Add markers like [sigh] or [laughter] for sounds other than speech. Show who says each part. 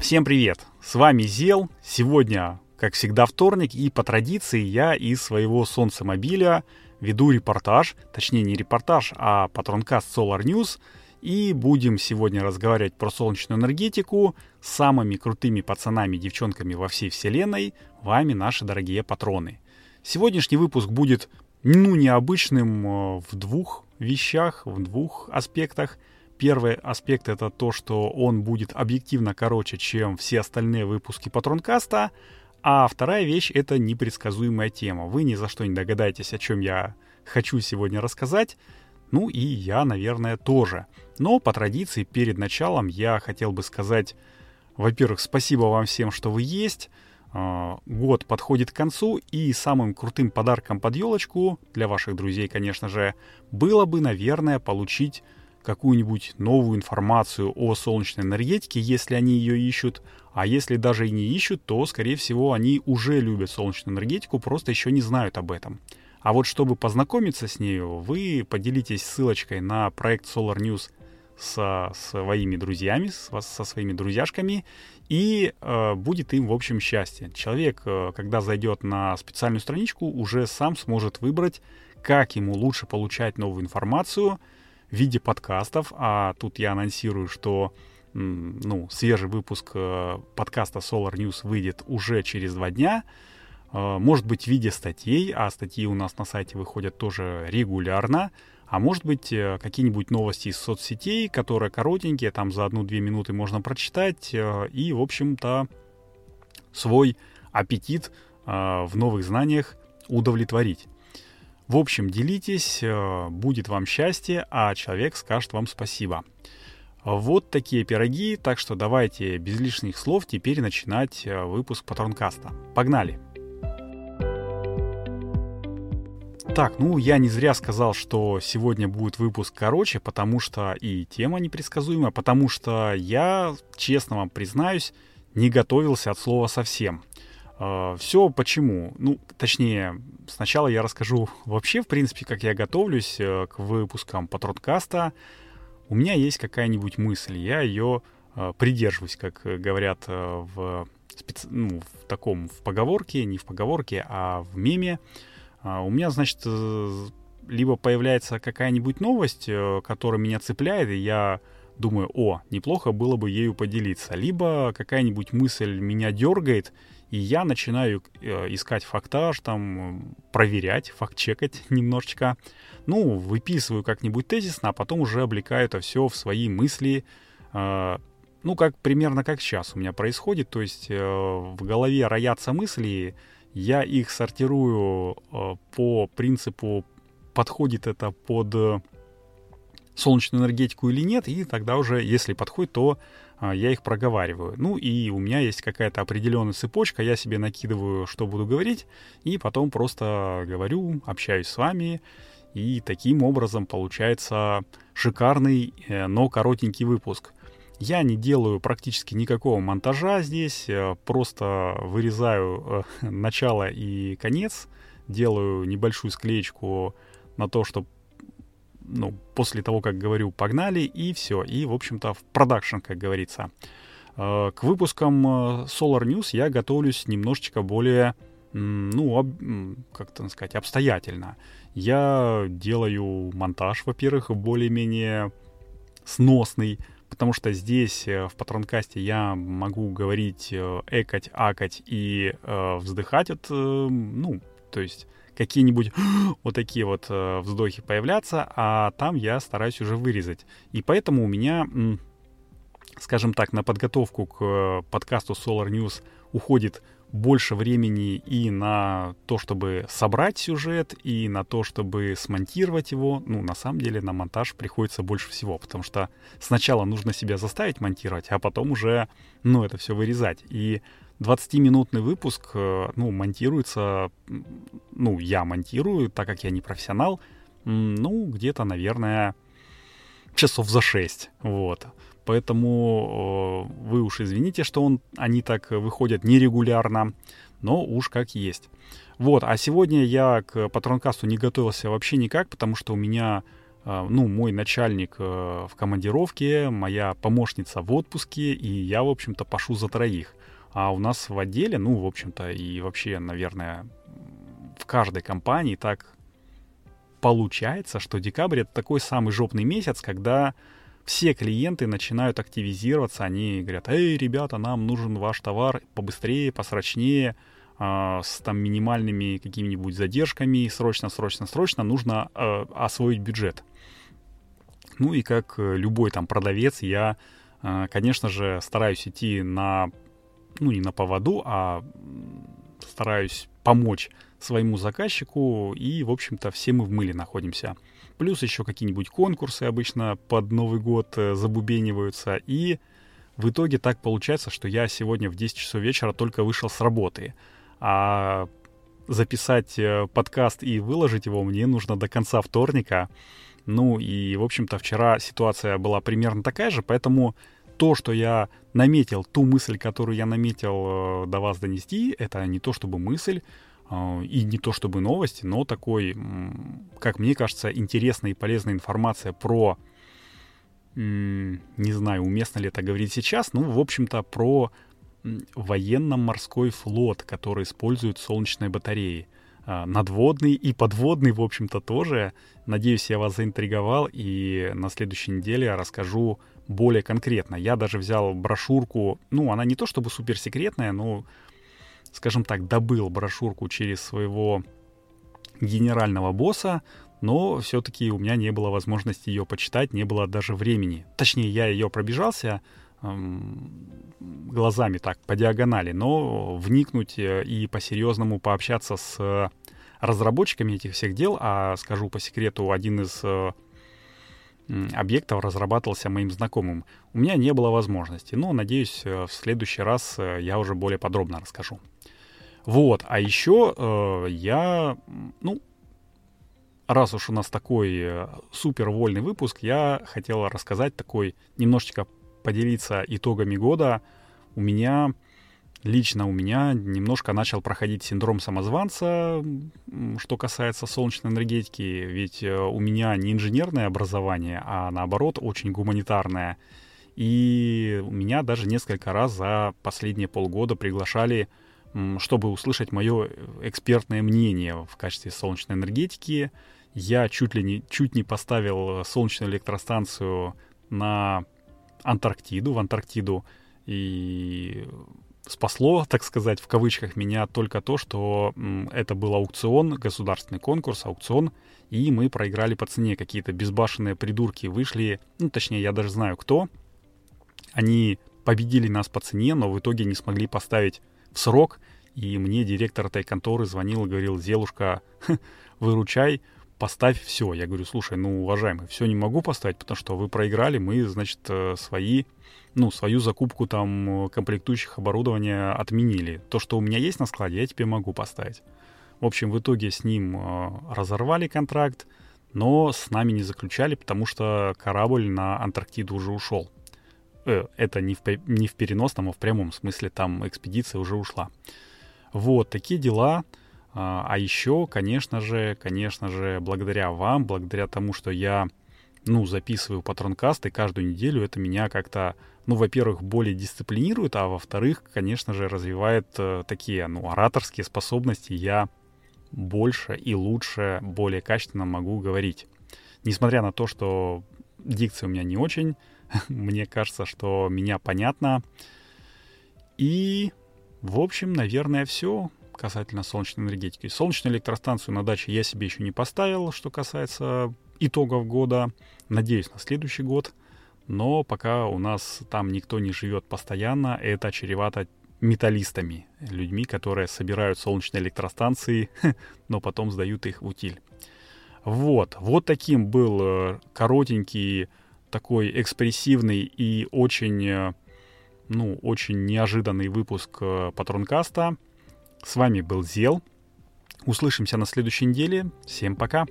Speaker 1: Всем привет! С вами Зел. Сегодня, как всегда, вторник, и по традиции я из своего солнцемобиля веду репортаж, точнее не репортаж, а патронкаст Solar News, и будем сегодня разговаривать про солнечную энергетику с самыми крутыми пацанами и девчонками во всей вселенной, вами, наши дорогие патроны. Сегодняшний выпуск будет, ну, необычным э, в двух вещах, в двух аспектах – Первый аспект это то, что он будет объективно короче, чем все остальные выпуски Патронкаста. А вторая вещь — это непредсказуемая тема. Вы ни за что не догадаетесь, о чем я хочу сегодня рассказать. Ну и я, наверное, тоже. Но по традиции перед началом я хотел бы сказать, во-первых, спасибо вам всем, что вы есть. А, год подходит к концу, и самым крутым подарком под елочку, для ваших друзей, конечно же, было бы, наверное, получить какую-нибудь новую информацию о солнечной энергетике, если они ее ищут. А если даже и не ищут, то, скорее всего, они уже любят солнечную энергетику, просто еще не знают об этом. А вот чтобы познакомиться с нею, вы поделитесь ссылочкой на проект Solar News со своими друзьями, со, своими друзьяшками, и э, будет им, в общем, счастье. Человек, э, когда зайдет на специальную страничку, уже сам сможет выбрать, как ему лучше получать новую информацию — в виде подкастов, а тут я анонсирую, что ну, свежий выпуск э, подкаста Solar News выйдет уже через два дня. Э, может быть, в виде статей, а статьи у нас на сайте выходят тоже регулярно. А может быть, э, какие-нибудь новости из соцсетей, которые коротенькие, там за одну-две минуты можно прочитать и, в общем-то, свой аппетит в новых знаниях удовлетворить. В общем, делитесь, э, будет вам счастье, а человек скажет вам спасибо. Вот такие пироги, так что давайте без лишних слов теперь начинать э, выпуск Патронкаста. Погнали! Так, ну я не зря сказал, что сегодня будет выпуск короче, потому что и тема непредсказуемая, потому что я, честно вам признаюсь, не готовился от слова совсем. А, Все почему? Ну, точнее, сначала я расскажу вообще, в принципе, как я готовлюсь э, к выпускам Патронкаста. У меня есть какая-нибудь мысль, я ее э, придерживаюсь, как говорят э, в, специ... ну, в таком, в поговорке, не в поговорке, а в меме. А, у меня, значит, либо появляется какая-нибудь новость, которая меня цепляет, и я думаю, о, неплохо было бы ею поделиться. Либо какая-нибудь мысль меня дергает, и я начинаю э, искать фактаж, там, проверять, факт-чекать [laughs] немножечко. Ну, выписываю как-нибудь тезисно, а потом уже облекаю это все в свои мысли. Э, ну, как примерно как сейчас у меня происходит. То есть э, в голове роятся мысли, я их сортирую по принципу, подходит это под солнечную энергетику или нет, и тогда уже, если подходит, то я их проговариваю. Ну и у меня есть какая-то определенная цепочка, я себе накидываю, что буду говорить, и потом просто говорю, общаюсь с вами, и таким образом получается шикарный, э, но коротенький выпуск. Я не делаю практически никакого монтажа здесь, э, просто вырезаю э, [laughs] начало и конец, делаю небольшую склеечку на то, чтобы ну, после того, как говорю, погнали, и все. И, в общем-то, в продакшн, как говорится. Э, к выпускам э, Solar News я готовлюсь немножечко более, ну, как это сказать, обстоятельно. Я делаю монтаж, во-первых, более-менее сносный, потому что здесь э, в патронкасте я могу говорить, экать, акать и э, вздыхать от, э, ну, то есть какие-нибудь [gasps] вот такие вот э, вздохи появляться, а там я стараюсь уже вырезать. И поэтому у меня, скажем так, на подготовку к э, подкасту Solar News уходит больше времени и на то, чтобы собрать сюжет, и на то, чтобы смонтировать его. Ну, на самом деле, на монтаж приходится больше всего, потому что сначала нужно себя заставить монтировать, а потом уже, ну, это все вырезать. И 20-минутный выпуск, э, ну, монтируется, ну, я монтирую, так как я не профессионал, ну, где-то, наверное, часов за 6, вот. Поэтому вы уж извините, что он, они так выходят нерегулярно, но уж как есть. Вот, а сегодня я к патронкасту не готовился вообще никак, потому что у меня э, ну, мой начальник э, в командировке, моя помощница в отпуске, и я, в общем-то, пошу за троих. А у нас в отделе, ну, в общем-то, и вообще, наверное, в каждой компании так получается, что декабрь это такой самый жопный месяц, когда все клиенты начинают активизироваться, они говорят, эй, ребята, нам нужен ваш товар побыстрее, посрочнее, э, с там минимальными какими-нибудь задержками, срочно, срочно, срочно нужно э, освоить бюджет. Ну и как любой там продавец, я, э, конечно же, стараюсь идти на, ну не на поводу, а стараюсь помочь своему заказчику, и, в общем-то, все мы в мыле находимся. Плюс еще какие-нибудь конкурсы обычно под Новый год э, забубениваются, и в итоге так получается, что я сегодня в 10 часов вечера только вышел с работы, а записать э, подкаст и выложить его мне нужно до конца вторника. Ну и, в общем-то, вчера ситуация была примерно такая же, поэтому то, что я наметил, ту мысль, которую я наметил э, до вас донести, это не то чтобы мысль, э, и не то чтобы новости, но такой, как мне кажется, интересная и полезная информация про, не знаю, уместно ли это говорить сейчас, ну, в общем-то, про военно-морской флот, который использует солнечные батареи. А, надводный и подводный, в общем-то, тоже. Надеюсь, я вас заинтриговал, и на следующей неделе расскажу более конкретно. Я даже взял брошюрку, ну, она не то чтобы суперсекретная, но, скажем так, добыл брошюрку через своего генерального босса, но все-таки у меня не было возможности ее почитать, не было даже времени. Точнее, я ее пробежался, глазами так, по диагонали, но вникнуть э, и по-серьезному пообщаться с разработчиками этих всех дел, а скажу по секрету, один из э, объектов разрабатывался моим знакомым. У меня не было возможности, но, надеюсь, э, в следующий раз я уже более подробно расскажу. Вот, а еще э, я, ну, раз уж у нас такой супер вольный выпуск, я хотел рассказать такой немножечко поделиться итогами года. У меня, лично у меня немножко начал проходить синдром самозванца, что касается солнечной энергетики, ведь э, у меня не инженерное образование, а наоборот очень гуманитарное. И меня даже несколько раз за последние полгода приглашали, чтобы услышать мое экспертное мнение в качестве солнечной энергетики. Я чуть ли не, чуть не поставил солнечную электростанцию на Антарктиду, в Антарктиду. И спасло, так сказать, в кавычках меня только то, что это был аукцион, государственный конкурс, аукцион, и мы проиграли по цене. Какие-то безбашенные придурки вышли, ну, точнее, я даже знаю кто. Они победили нас по цене, но в итоге не смогли поставить в срок, и мне директор этой конторы звонил и говорил, Зелушка, [laughs] выручай, поставь все. Я говорю, слушай, ну, уважаемый, все не могу поставить, потому что вы проиграли, мы, значит, э, свои, ну, свою закупку там комплектующих оборудования отменили. То, что у меня есть на складе, я тебе могу поставить. В общем, в итоге с ним э, разорвали контракт, но с нами не заключали, потому что корабль на Антарктиду уже ушел. Э, это не в, не в переносном, а в прямом смысле, там экспедиция уже ушла. Вот, такие дела. А, а еще, конечно же, конечно же, благодаря вам, благодаря тому, что я, ну, записываю патронкасты каждую неделю, это меня как-то, ну, во-первых, более дисциплинирует, а во-вторых, конечно же, развивает э, такие, ну, ораторские способности. Я больше и лучше, более качественно могу говорить. Несмотря на то, что дикция у меня не очень, [laughs] мне кажется, что меня понятно. И, в общем, наверное, все касательно солнечной энергетики. Солнечную электростанцию на даче я себе еще не поставил, что касается итогов года. Надеюсь, на следующий год. Но пока у нас там никто не живет постоянно, это чревато металлистами, людьми, которые собирают солнечные электростанции, [laughs] но потом сдают их в утиль. Вот, вот таким был э, коротенький, такой экспрессивный и очень, э, ну, очень неожиданный выпуск э, Патронкаста. С вами был Зел. Услышимся на следующей неделе. Всем пока.